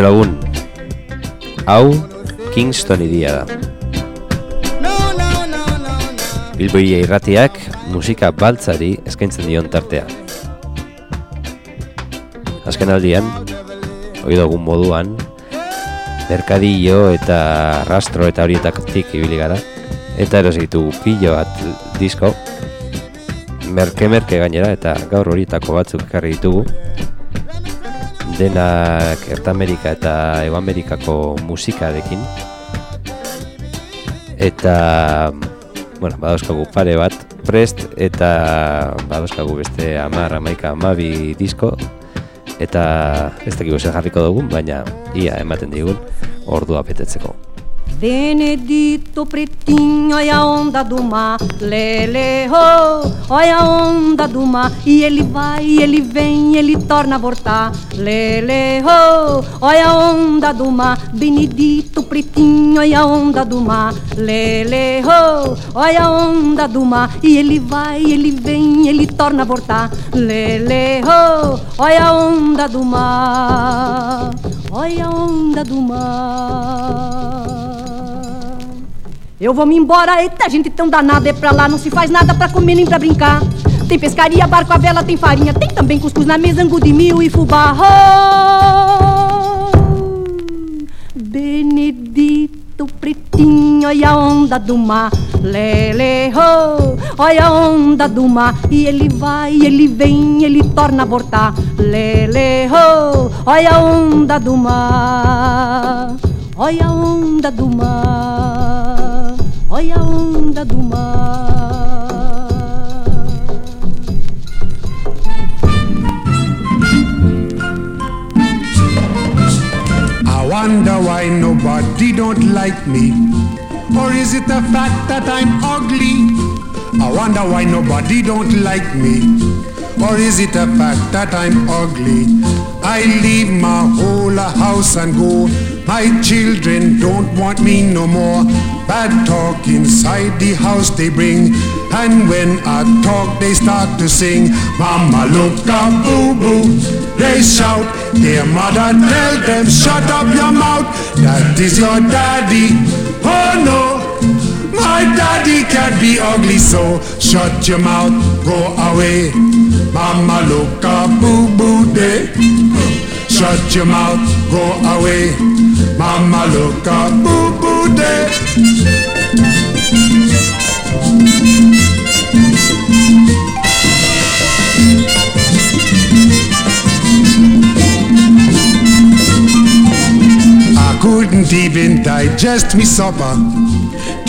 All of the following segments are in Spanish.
Kaixo lagun, hau Kingston idia da. Bilboia irratiak musika baltzari eskaintzen dion tartea. Azken aldian, hori dugun moduan, merkadillo eta rastro eta horietatik ibili gara, eta eros ditugu pillo bat disko, merke-merke gainera eta gaur horietako batzuk ekarri ditugu, denak Erta Amerika eta Ego Amerikako musikarekin eta bueno, badauzkagu pare bat prest eta badauzkagu beste amar, amaika, amabi disko eta ez dakigu jarriko dugun, baina ia ematen digun ordua petetzeko. Benedito pretinho, olha a onda do mar, lele ho, olha a onda do mar, e ele vai, ele vem, ele torna a voltar, lele ho, olha a onda do mar, Benedito pretinho, olha a onda do mar, lele ho, olha a onda do mar, e ele vai, ele vem, ele torna a voltar, lele ho, olha a onda do mar, olha a onda do mar. Eu vou me embora, eita gente tão danada, é pra lá, não se faz nada pra comer nem pra brincar. Tem pescaria, barco, a vela, tem farinha, tem também cuscuz na mesa, angu de mil e fubá. Benedito pretinho, olha a onda do mar, lele ho, olha a onda do mar, e ele vai, ele vem, ele torna a voltar, lele ho, olha a onda do mar, olha a onda do mar. Olha a onda do mar. I wonder why nobody don't like me. Or is it the fact that I'm ugly? I wonder why nobody don't like me. Or is it the fact that I'm ugly? I leave my whole house and go. My children don't want me no more. Bad talk inside the house they bring. And when I talk, they start to sing. Mama, look up, boo boo. They shout. Their mother tell them, shut up your mouth. That is your daddy. Oh no. My daddy can't be ugly, so shut your mouth, go away. Mama, look up, boo boo day. Shut your mouth, go away. Mama, look up, boo boo day. I couldn't even digest me supper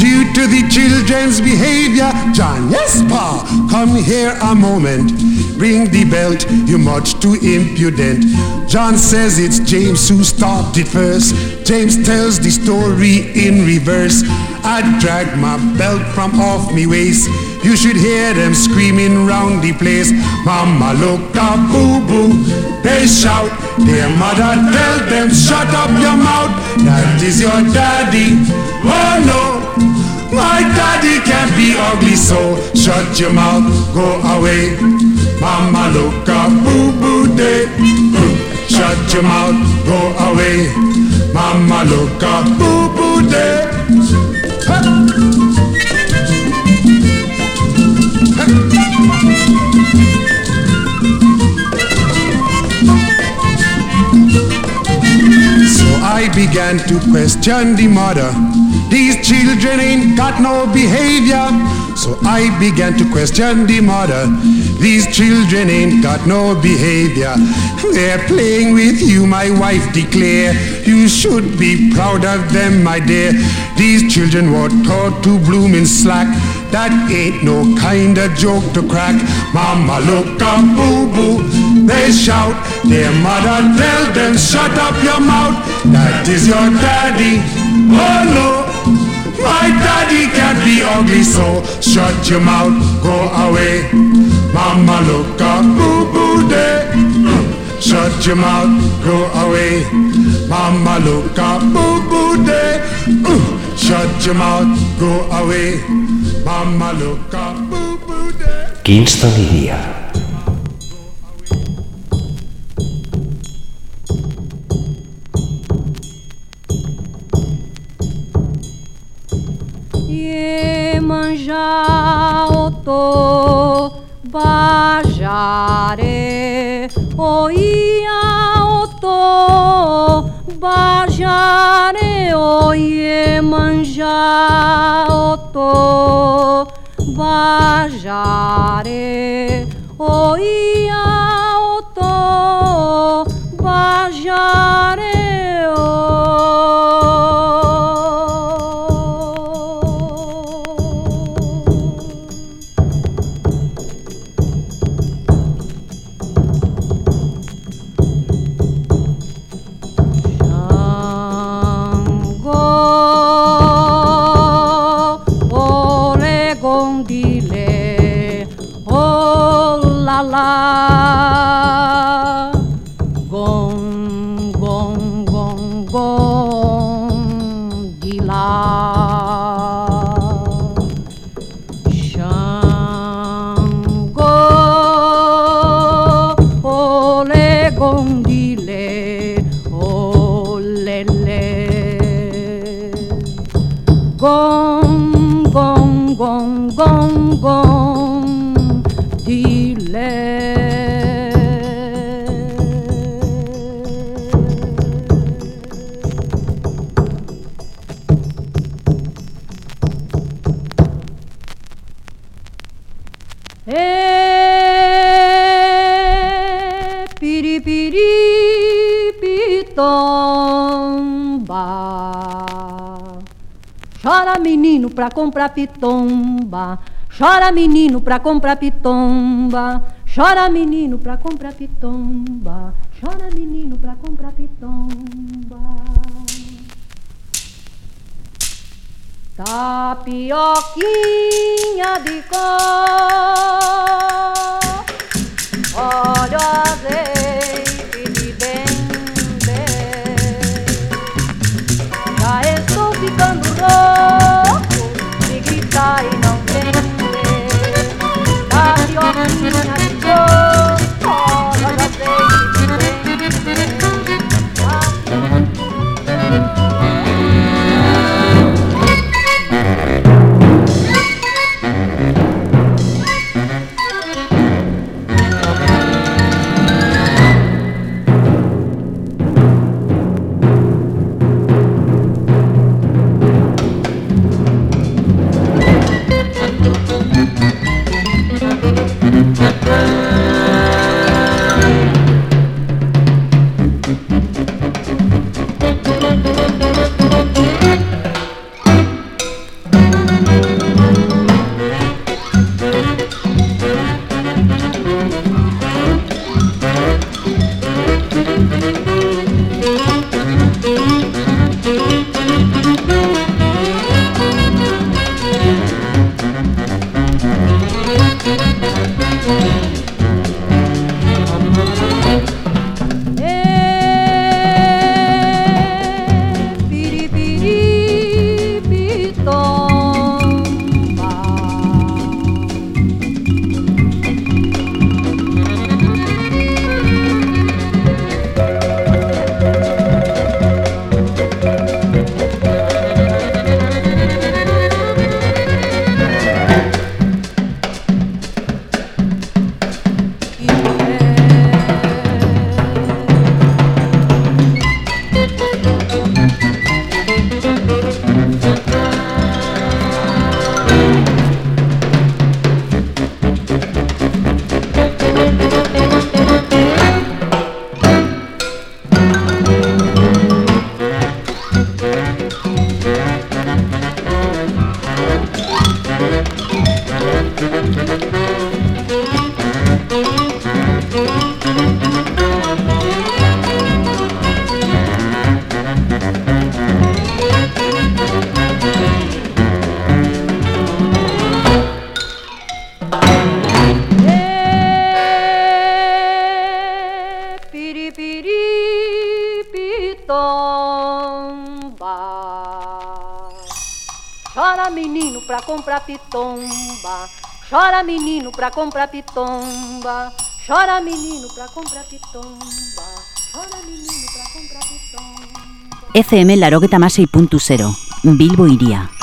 due to the children's behavior. John, yes, Pa, come here a moment. Ring the belt, you're much too impudent. John says it's James who stopped it first. James tells the story in reverse. I dragged my belt from off me waist. You should hear them screaming round the place. Mama, look up, boo boo. They shout. Their mother tell them, shut up your mouth. That is your daddy. Oh no. My daddy can't be ugly, so shut your mouth, go away. Mama, look up, boo boo day. Shut your mouth, go away. Mama, look up, boo boo day. So I began to question the mother. These children ain't got no behavior. So I began to question the mother. These children ain't got no behavior. They're playing with you, my wife declare. You should be proud of them, my dear. These children were taught to bloom in slack. That ain't no kind of joke to crack. Mama, look up, boo boo. They shout. Their mother tell them, shut up your mouth. That is your daddy. Oh no. My daddy can be ugly, so shut your mouth, go away. Mama look up, boo boo day. Shut your mouth, go away. Mama look up, boo boo day. Shut your mouth, go away. Mama look up, boo boo day. Kingston y Jaotô, Bajare, Oiaotô, Bajare, Oiemanjaotô, Bajare, Oiaotô, pra comprar pitomba. Chora menino pra comprar pitomba. Chora menino pra comprar pitomba. Chora menino pra comprar pitomba. Tapioquinha de cor, olha as Chora menino pra comprar pitomba, chora menino pra comprar pitomba, chora menino pra comprar pitomba. FM larogeta masei puntu zero, Bilbo iria.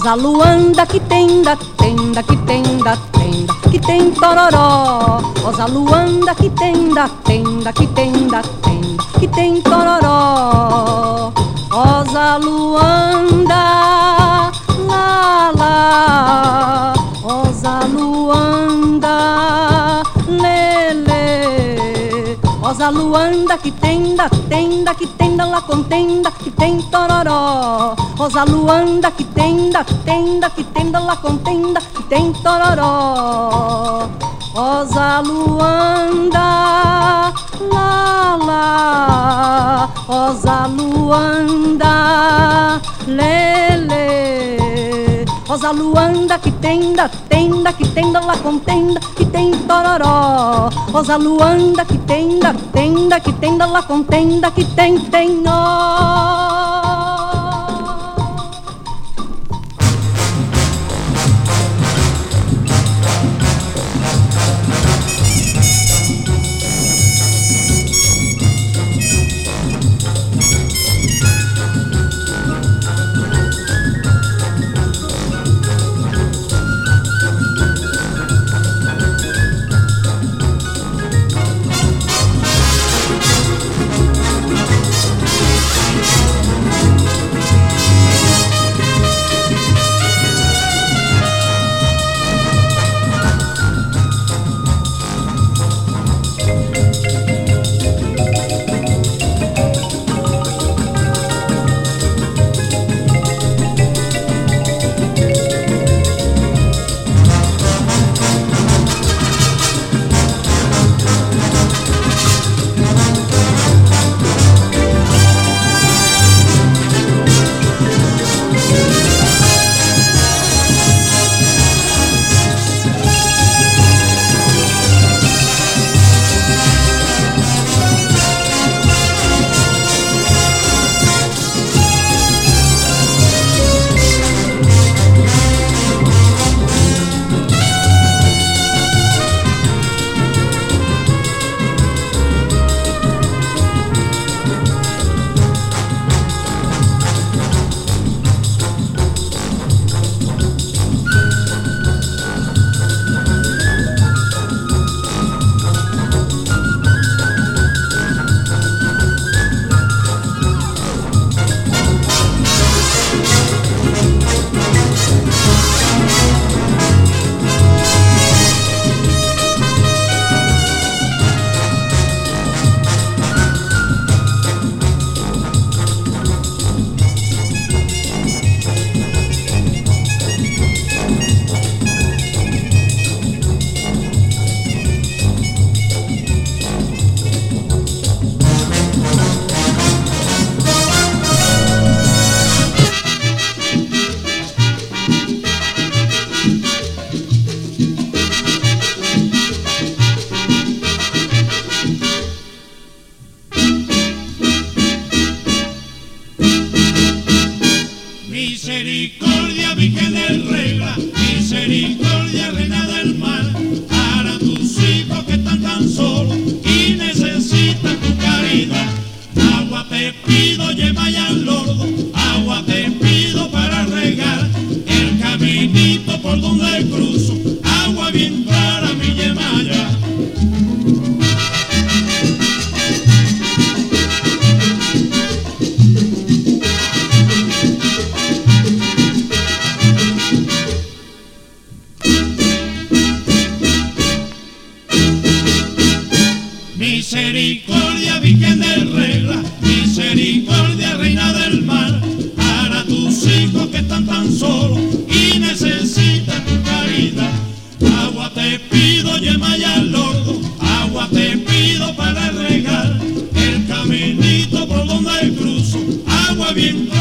Rosa Luanda que tem da tenda, que tem da tenda, que tem tororó. Rosa Luanda que tem da tenda, que tem da tenda, que tem tororó. Rosa Luanda, lá lá. Rosa Luanda, lele. Rosa Luanda que tem da tenda, que tem da lá contenda, que tem tororó. Rosa Luanda que tenda, tenda, que tenda lá contenda, que tem tororó. Rosa Luanda, lá lá. Rosa Luanda, lele. Rosa Luanda que tenda, tenda, que tenda lá contenda, que tem tororó. Rosa Luanda que tenda, tenda, que tenda lá contenda, que tem, tem nó. Bim,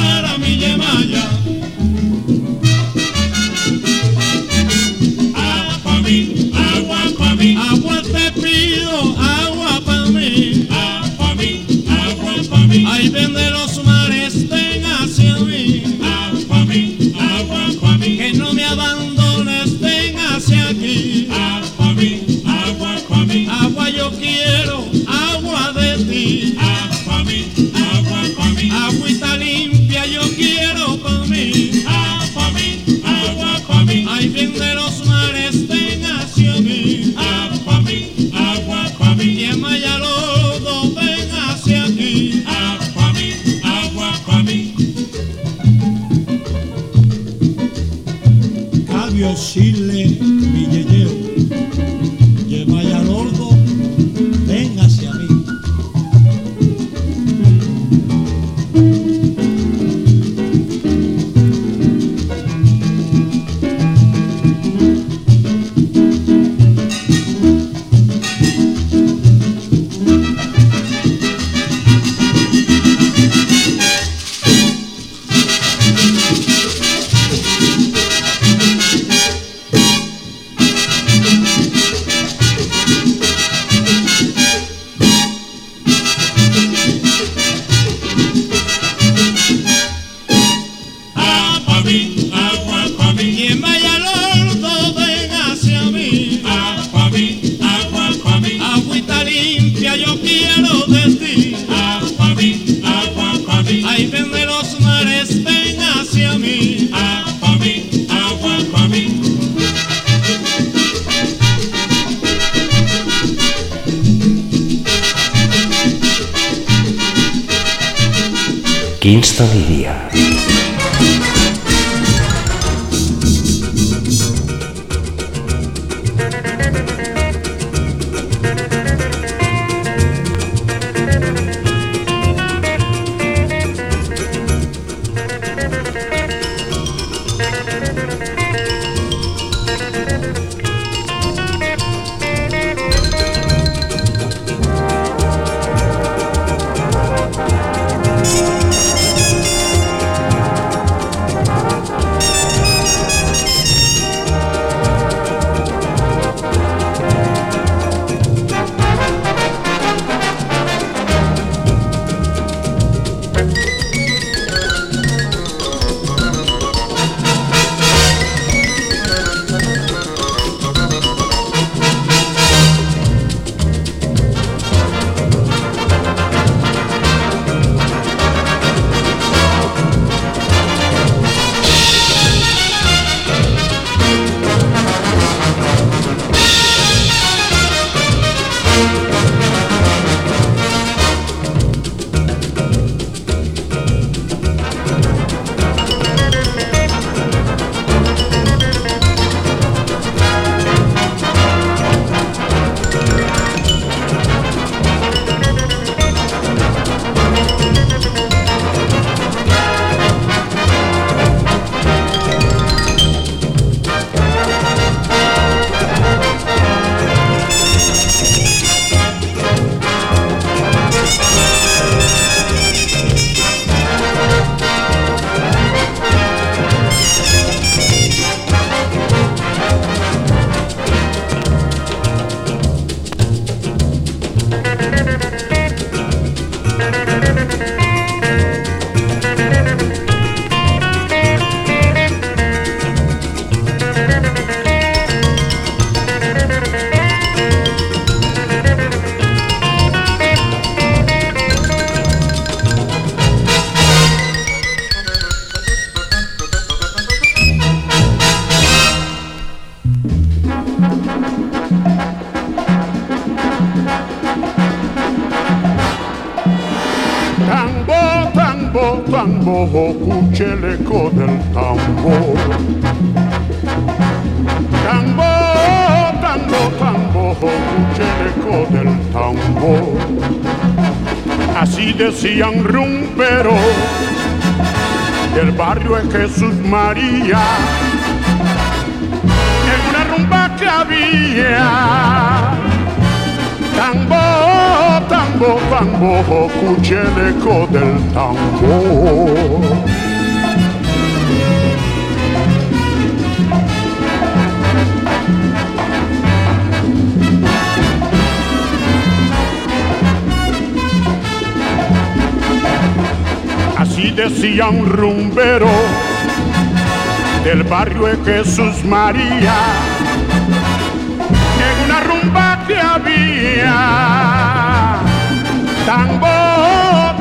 quins tal dia. como escuche el eco del tambor. Así decía un rumbero del barrio de Jesús María, en una rumba que había Tambo,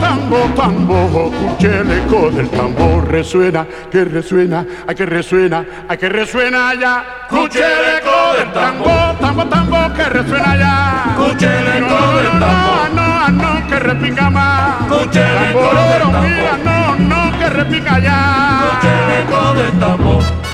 tambo, tambo, escuche el eco del tambor, resuena, que resuena, a que resuena, a que resuena ya. Escuche el eco del tambor, tambo, tambo, que resuena ya. Escuche el eco del tambor, no, no, no, que repinga más. Escuche el del tambor, mira, no, no, que repica ya. Escuche del tambor.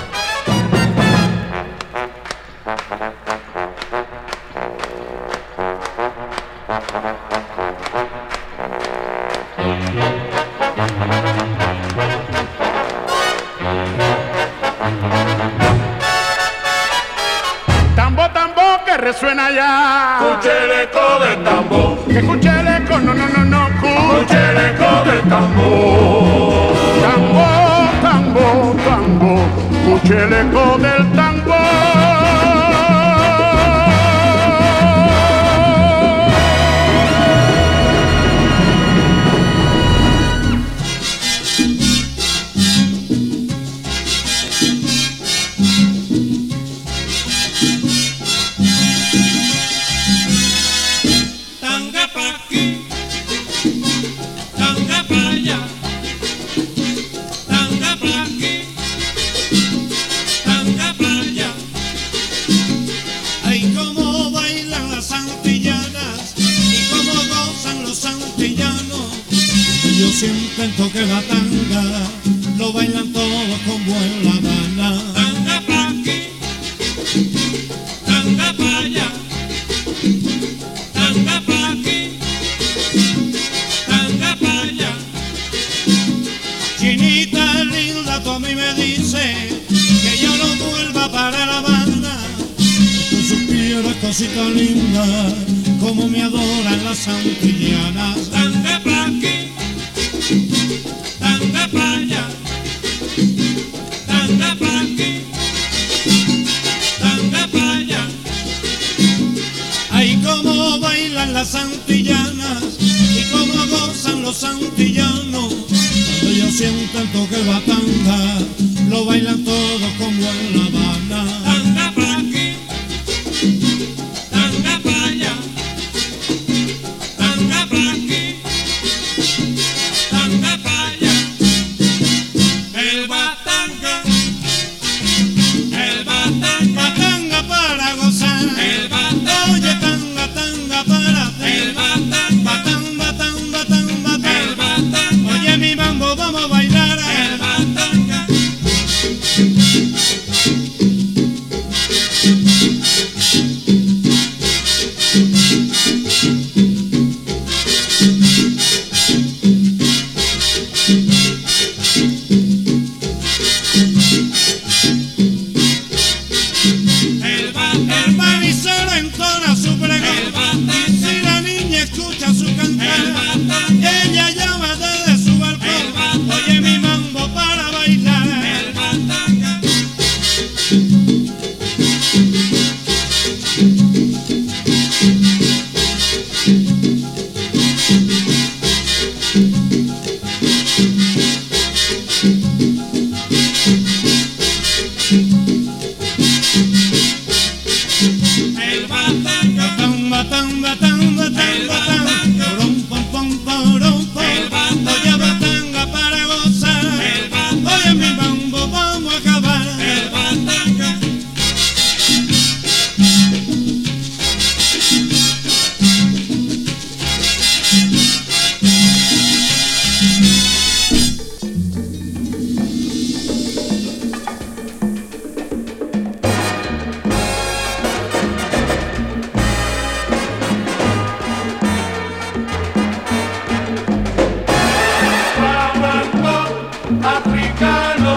africano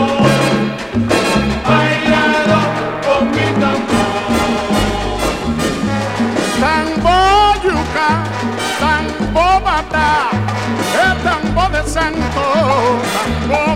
bailado con mi tambor. Tambo yuca tambo el tambo de santo tambo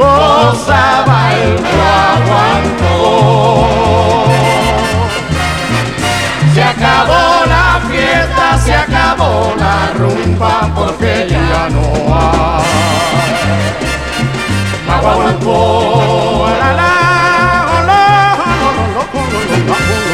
gozaba el guaguancó. Se acabó la fiesta, se acabó la rumba, porque ya no hay guaguancó. La, la, oh, la, oh,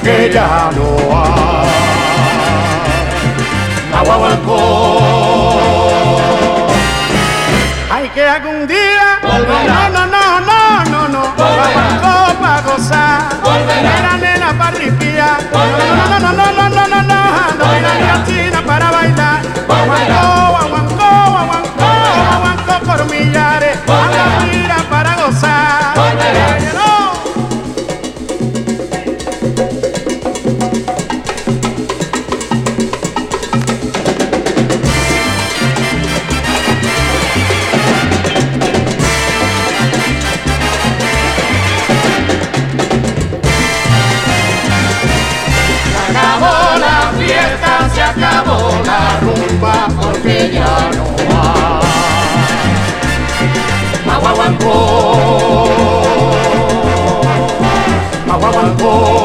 porque ya no hay. Hay que algún día Volverá. No, no, no, no, no, no. Volverá. para gozar. Volverá. Nena, nena, para ripia. Volverá. No, no, no, no, no, no, no, no. No Volverá. venga la china para bailar. Volverá. Por aguaguancó.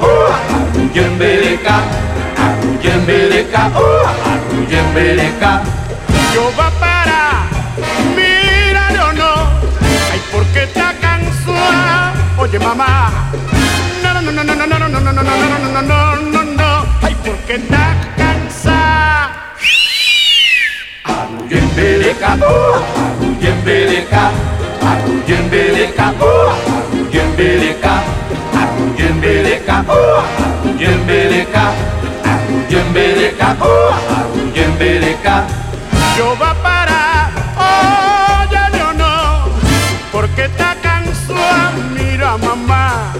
Oh, arruyembeleka, arruyembeleka, oh, arruyembeleka. Yo va para, mira o no, ay porque está cansada. Oye mamá, no no no no no no no no no no no no no no no no, ay porque está cansada. Arruyembeleka, yembeleka, aku yembeleka, oh, aku yembeleka, aku yembeleka, oh, aku yembeleka. Yo va para, oh, ya yo no, porque está cansada, mira mamá.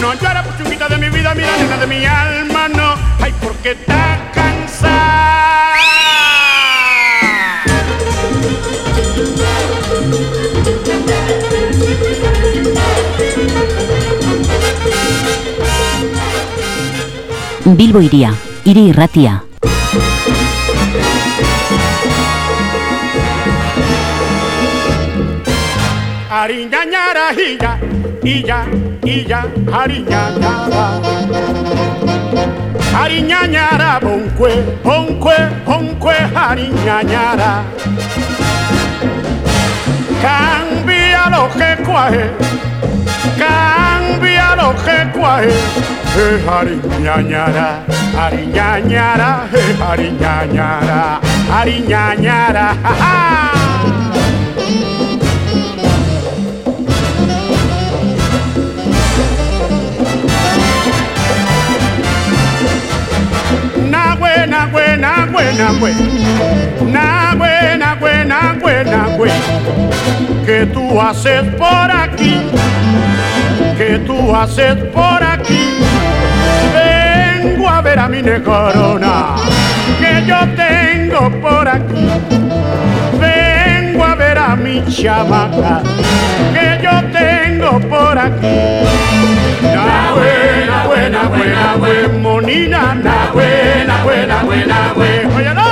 No llora, puchunquita de mi vida, mira nena de mi alma. Bilbo iria, hiri irratia. Ariñañara, illa, illa, illa, ariñañara. Ariñañara, bonque, bonque, bonque, ariñañara. Cambia lo que cuaje, cambia lo que cuaje. Eh, ariñañara, ariñañara, eh, ariñañara, ariñañara, ja, ja. Nahue, nahue, nahue, nahue. Nahue, nahue, nahue, nahue. ¿Qué tú haces por aquí? ¿Qué tú haces por aquí? ver a mi corona que yo tengo por aquí. Vengo a ver a mi chamaca que yo tengo por aquí. La buena, buena, buena, buena, monina. La buena, buena, buena, buena. Oye, no.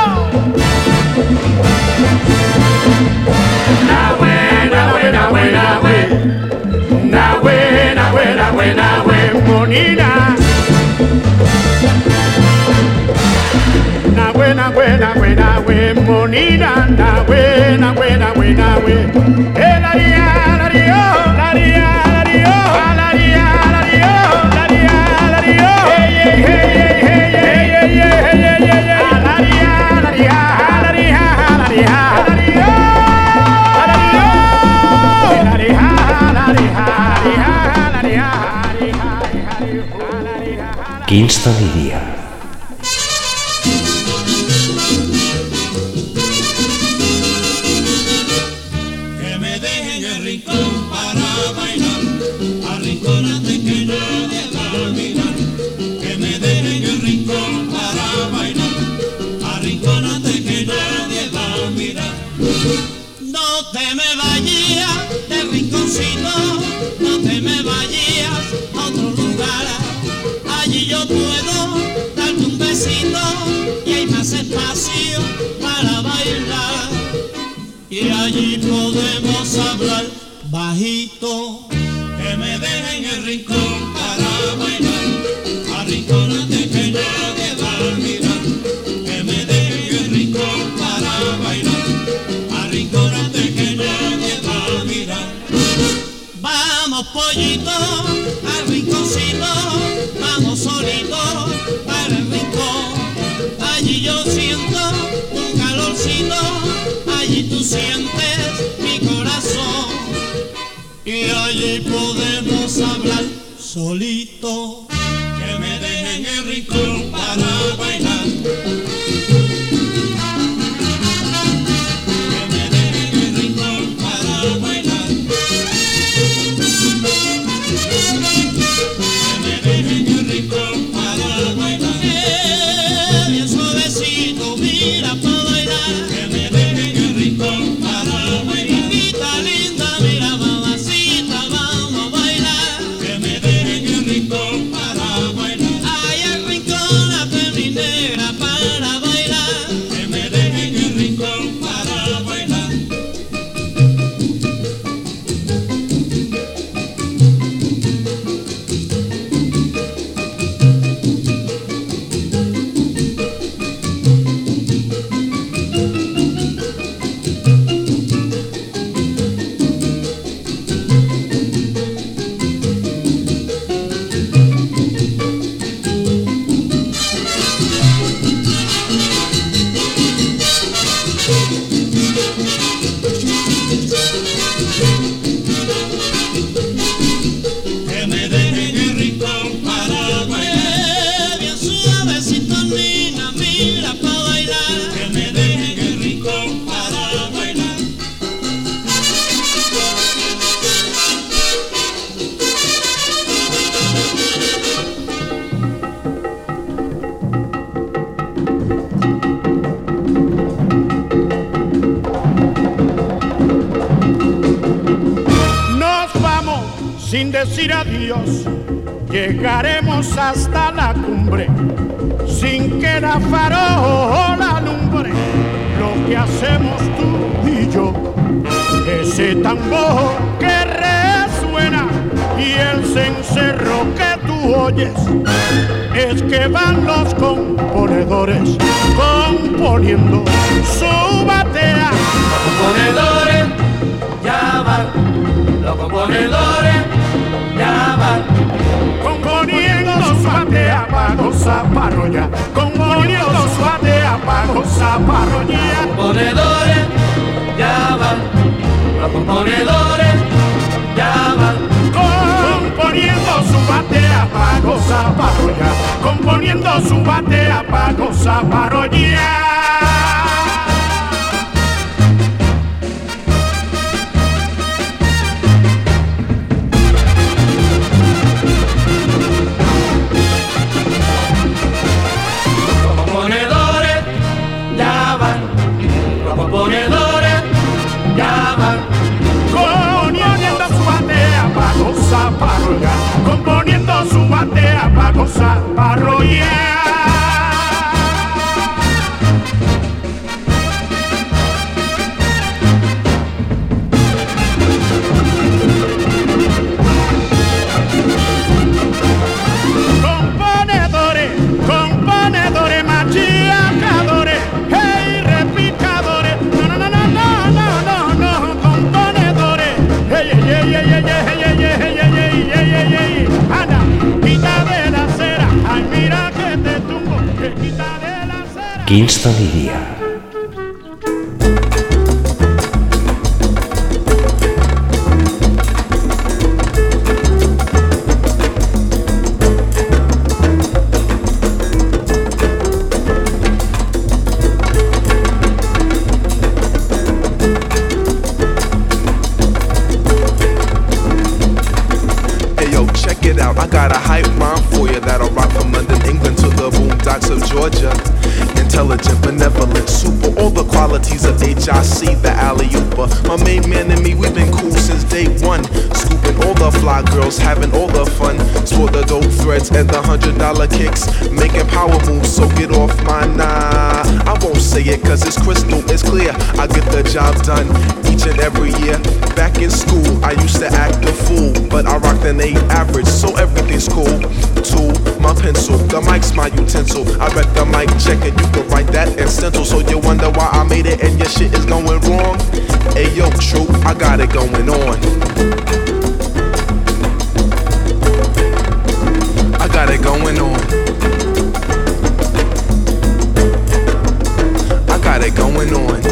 La buena, buena, buena, buena nahue, nahue, nahue, nahue. Eh, la ria, la rio, la ria, la rio, la ria, la rio, la ria, la rio. Hey, hey, hey, hey. La la la Kingston i Dia. Espacio para bailar y allí podemos hablar bajito. Que me dejen el rincón para bailar, arrincónate que nadie va a mirar. Que me dejen el rincón para bailar, arrincónate que nadie va a mirar. Vamos pollito al rinconcito, allí tú sientes mi corazón. Y allí podemos hablar solito, llegaremos hasta la cumbre, sin que la farola alumbre lo que hacemos tú y yo. Ese tambor que resuena y el cencerro que tú oyes, es que van los componedores componiendo su batea. componedores ya van, los componedores ya van. Su batea para gozar parroya, componiendo su batea para gozar parroya. Componedores ya van, los componedores ya van. Componiendo su batea para gozar parroya, componiendo su batea para gozar parroya. componiendo su batea para gozar, para rollear. Kingston iria. Qualities of HIC, the alley ooper. My main man and me, we've been cool since day one. Scooping all the fly girls, having all the fun. Sport the dope threads and the hundred dollar kicks. Making power moves, so get off my nah. I won't say it cause it's crystal, it's clear. I get the job done each and every year. Back in school, I used to act a fool, but I rocked an 8 average, so everything's cool. Tool, my pencil, the mic's my utensil. I bet the mic check and you can write that in stencil. So you wonder why I made it and your shit is going wrong. Hey yo, true, I got it going on. I got it going on. I got it going on.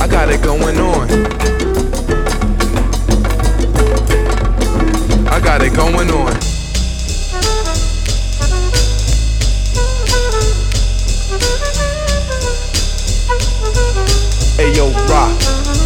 I got it going on. Got it going on. Hey yo, rock,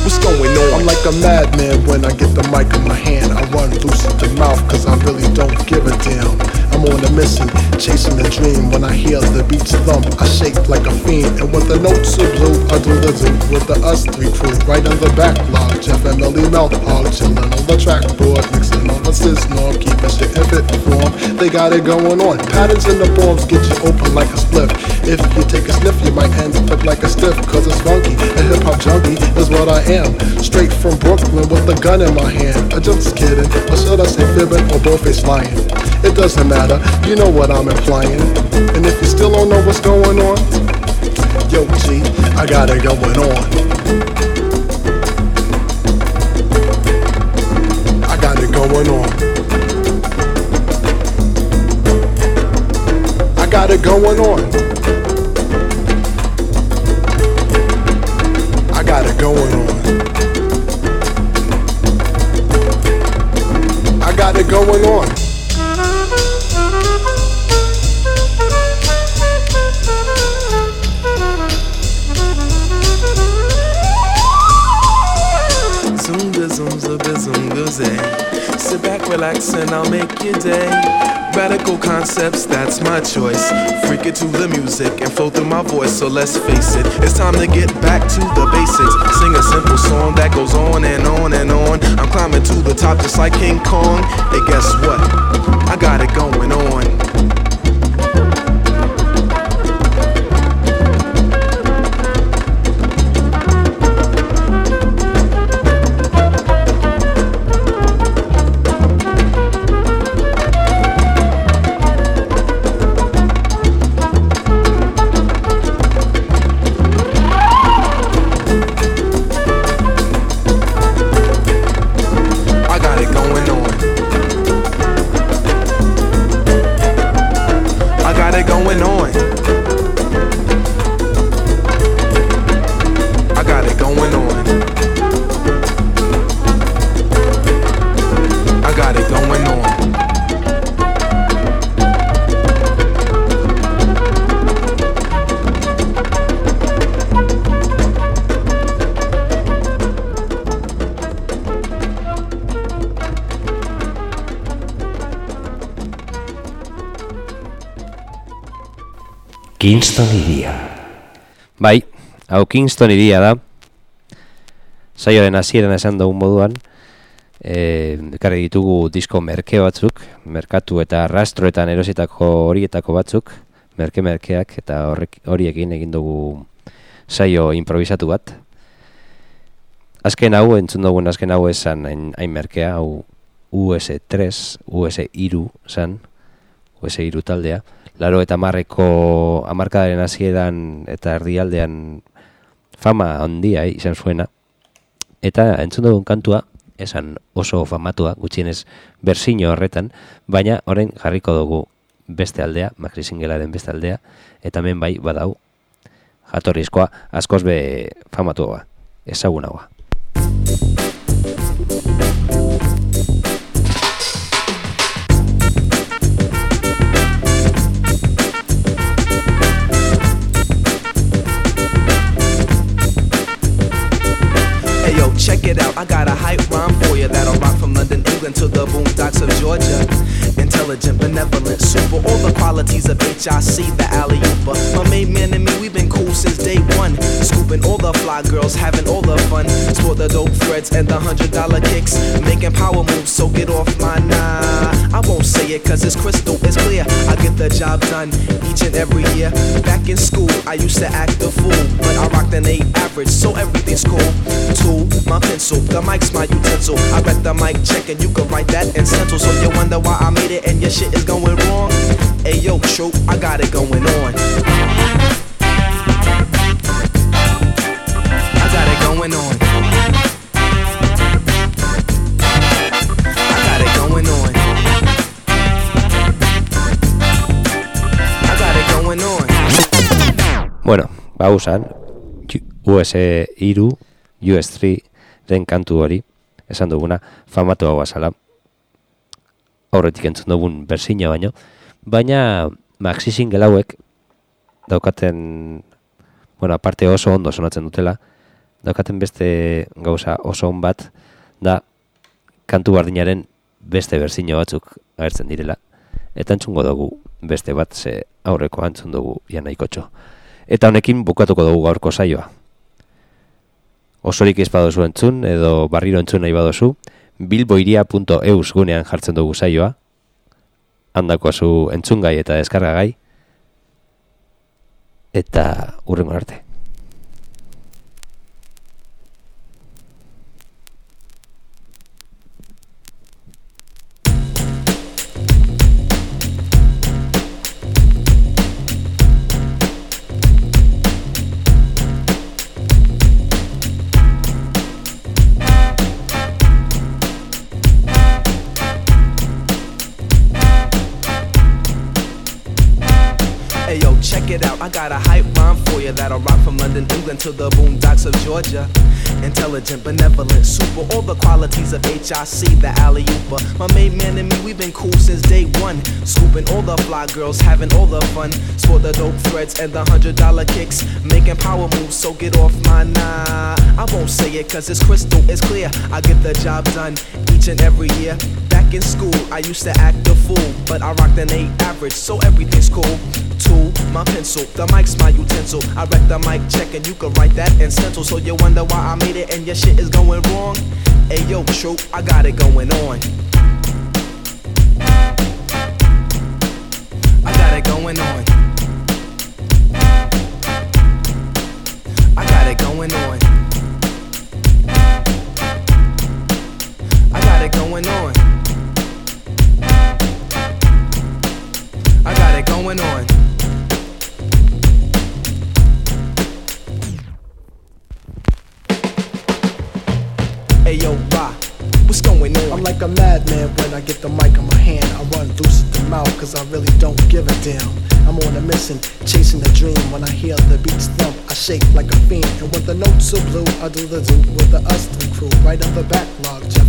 what's going on? I'm like a madman when I get the mic in my hand. I run loose at the mouth cause I really don't give a damn. I'm on a mission, chasing a dream. When I hear the beats thump, I shake like a fiend. And when the notes are blue, I do the zoo with the us three crew. Right on the backlog, Jeff and Millie Mouth Hog, chilling on the trackboard, mixing on the sizzle, keeping shit in fit form. They got it going on. Patterns in the bombs get you open like a split. If you take a sniff, you might end up like a stiff, cause it's funky. A hip hop junkie is what I am. Straight from Brooklyn with a gun in my hand. I'm just kidding, or should I say fibbing, or both face lying? It doesn't matter, you know what I'm implying. And if you still don't know what's going on, yo G, I got it going on. I got it going on. I got it going on. I got it going on. I got it going on. Sit back, relax, and I'll make your day. Radical concepts, that's my choice. Freak it to the music and flow through my voice. So let's face it, it's time to get back to the basics. Sing a simple song that goes on and on and on. I'm climbing to the top just like King Kong. Hey, guess what? I got it going on. Kingston iria. Bai, hau Kingston iria da. Saioaren hasieran esan dugun moduan, eh, ekarri ditugu disko merke batzuk, merkatu eta rastroetan erositako horietako batzuk, merke-merkeak, eta horrek, horiekin egin dugu saio improvisatu bat. Azken hau, entzun dugun azken hau esan hain merkea, hau US3, US3 zan, US3 taldea, laro eta marreko amarkadaren hasieran eta erdialdean fama handia eh, izan zuena. Eta entzun dugun kantua, esan oso famatua, gutxienez berzino horretan, baina orain jarriko dugu beste aldea, Macri Singelaren beste aldea, eta hemen bai badau jatorrizkoa askoz be famatuagoa, ezagunagoa. Check it out. I got a hype rhyme for you that'll rock from London, England to the boondocks of Georgia. Intelligent benevolent, super. All the qualities of HIC, the alley ooper. Uh, my main man and me, we've been cool since day one. Scooping all the fly girls, having all the fun. Sport the dope threads and the hundred dollar kicks. Making power moves, so get off my. Cause it's crystal, it's clear. I get the job done each and every year. Back in school, I used to act a fool, but I rocked an 8 average, so everything's cool. Tool, my pencil, the mic's my utensil. I read the mic check and you can write that in stencil. So you wonder why I made it and your shit is going wrong. Hey yo, true, I got it going on. I got it going on. Bueno, ba usan, US 3, US 3 den kantu hori, esan duguna, famatu hau azala. Aurretik entzun dugun berzina baino. Baina maxi single hauek daukaten, bueno, aparte oso ondo sonatzen dutela, daukaten beste gauza oso on bat, da kantu bardinaren beste berzino batzuk agertzen direla. Eta entzungo dugu beste bat ze aurreko entzun dugu ia nahikotxo. Eta honekin bukatuko dugu gaurko saioa. Osorik ez badozu entzun edo barriro entzun nahi badozu, bilboiria.eus gunean jartzen dugu saioa, handako zu entzungai eta deskargagai, eta urrengo arte. I got a hype rhyme for you that'll rock from London, England to the boondocks of Georgia. Intelligent, benevolent, super, all the qualities of HIC, the alley. My main man and me, we've been cool since day one. Scooping all the fly girls, having all the fun. Sport the dope threads and the hundred dollar kicks. Making power moves, so get off my nah. I won't say it cause it's crystal, it's clear. I get the job done each and every year. Back in school, I used to act a fool, but I rocked an 8 average, so everything's cool. Tool, my pencil, the mic's my utensil. I read the mic check and you can write that in stencil. So you wonder why I made it and your shit is going wrong. Hey yo, true, I got it going on. I got it going on. I got it going on. I got it going on. I got it going on. Going on? I'm like a madman when I get the mic in my hand. I run loose at the mouth cause I really don't give a damn. I'm on a mission, chasing a dream. When I hear the beats thump, I shake like a fiend. And when the notes are blue, I do the do with the us crew. Right on the backlog,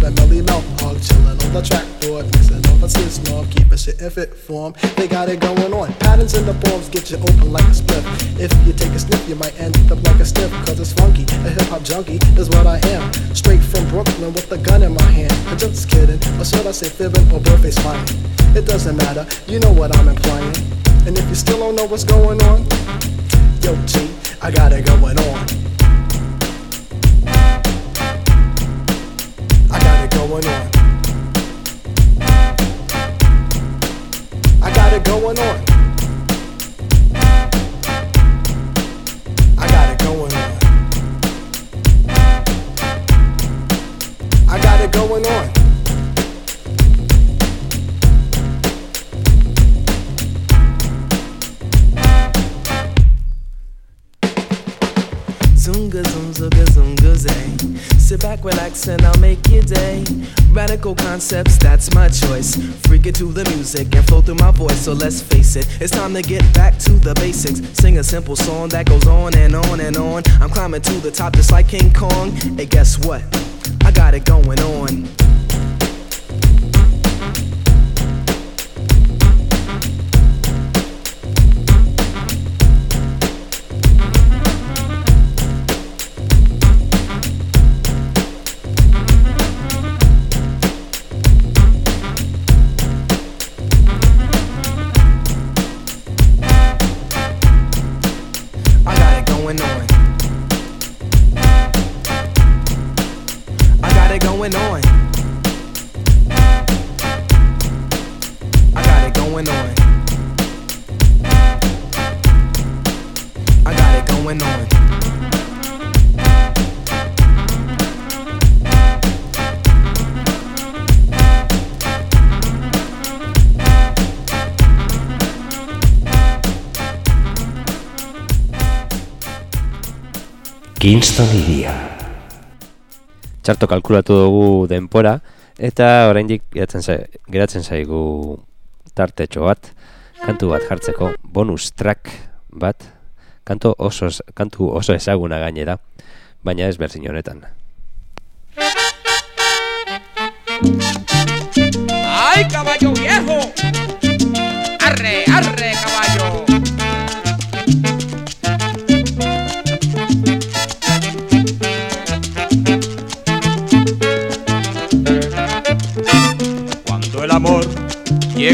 Millie Mouth Hog, chilling on the trackboard, mixing up a sis norm, keeping shit in fit form. They got it going on. Patterns in the forms get you open like a spliff. If you take a sniff, you might end up like a stiff, cause it's funky. A hip hop junkie is what I am. Straight from Brooklyn with a gun in my hand. I'm just kidding, or should I say fibbing or birthday smiling? It doesn't matter, you know what I'm implying. And if you still don't know what's going on, yo G, I got it going on. Going on. I got it going on. I got it going on. I got it going on. Back, relax, and I'll make your day. Radical concepts, that's my choice. Freak it to the music and flow through my voice. So let's face it, it's time to get back to the basics. Sing a simple song that goes on and on and on. I'm climbing to the top just like King Kong. Hey, guess what? I got it going on. Kingston iria. Txarto kalkulatu dugu denpora, eta oraindik geratzen, za, geratzen zaigu tartetxo bat, kantu bat jartzeko, bonus track bat, kantu oso, kantu oso ezaguna gainera, baina ez berzin honetan. ¡Ay, caballo viejo! ¡Arre, arre,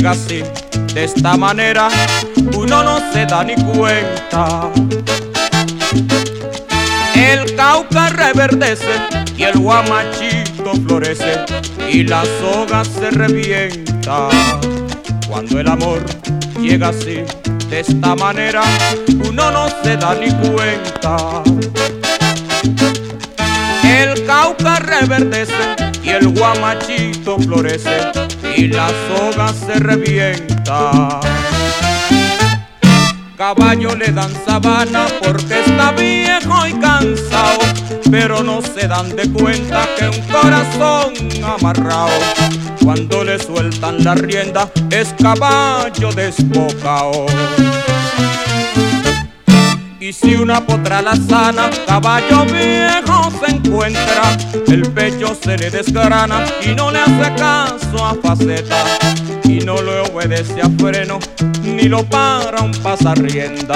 así, de esta manera, uno no se da ni cuenta. El cauca reverdece y el guamachito florece y la soga se revienta. Cuando el amor llega así, de esta manera, uno no se da ni cuenta. El cauca reverdece y el guamachito florece y la soga se revienta. Caballo le dan sabana porque está viejo y cansado, pero no se dan de cuenta que un corazón amarrado, cuando le sueltan la rienda, es caballo desbocado. Y si una potra la sana, caballo viejo se encuentra, el pecho se le desgrana y no le hace caso a faceta, y no le obedece a freno, ni lo para un pasarrienda.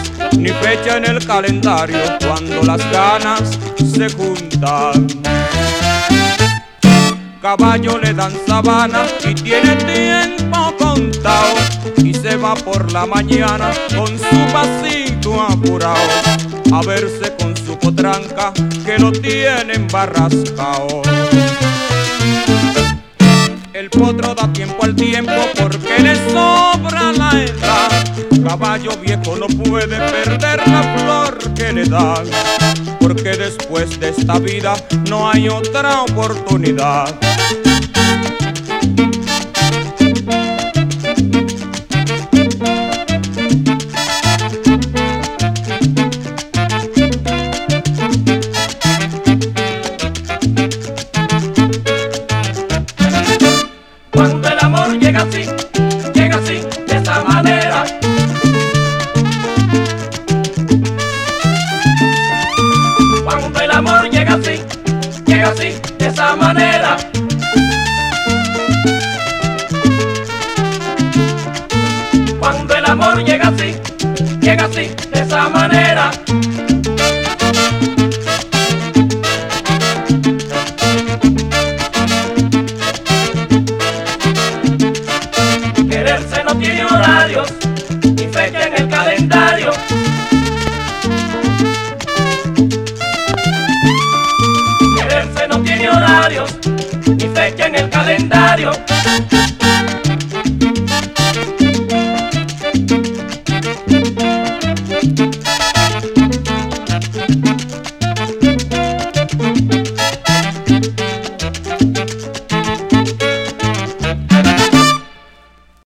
ni fecha en el calendario, cuando las ganas se juntan. Caballo le dan sabana y tiene tiempo contado y se va por la mañana con su pasito apurado a verse con su potranca que lo tiene embarrascao. El potro da tiempo al tiempo porque le sobra la edad. Caballo viejo no puede perder la flor que le dan, porque después de esta vida no hay otra oportunidad.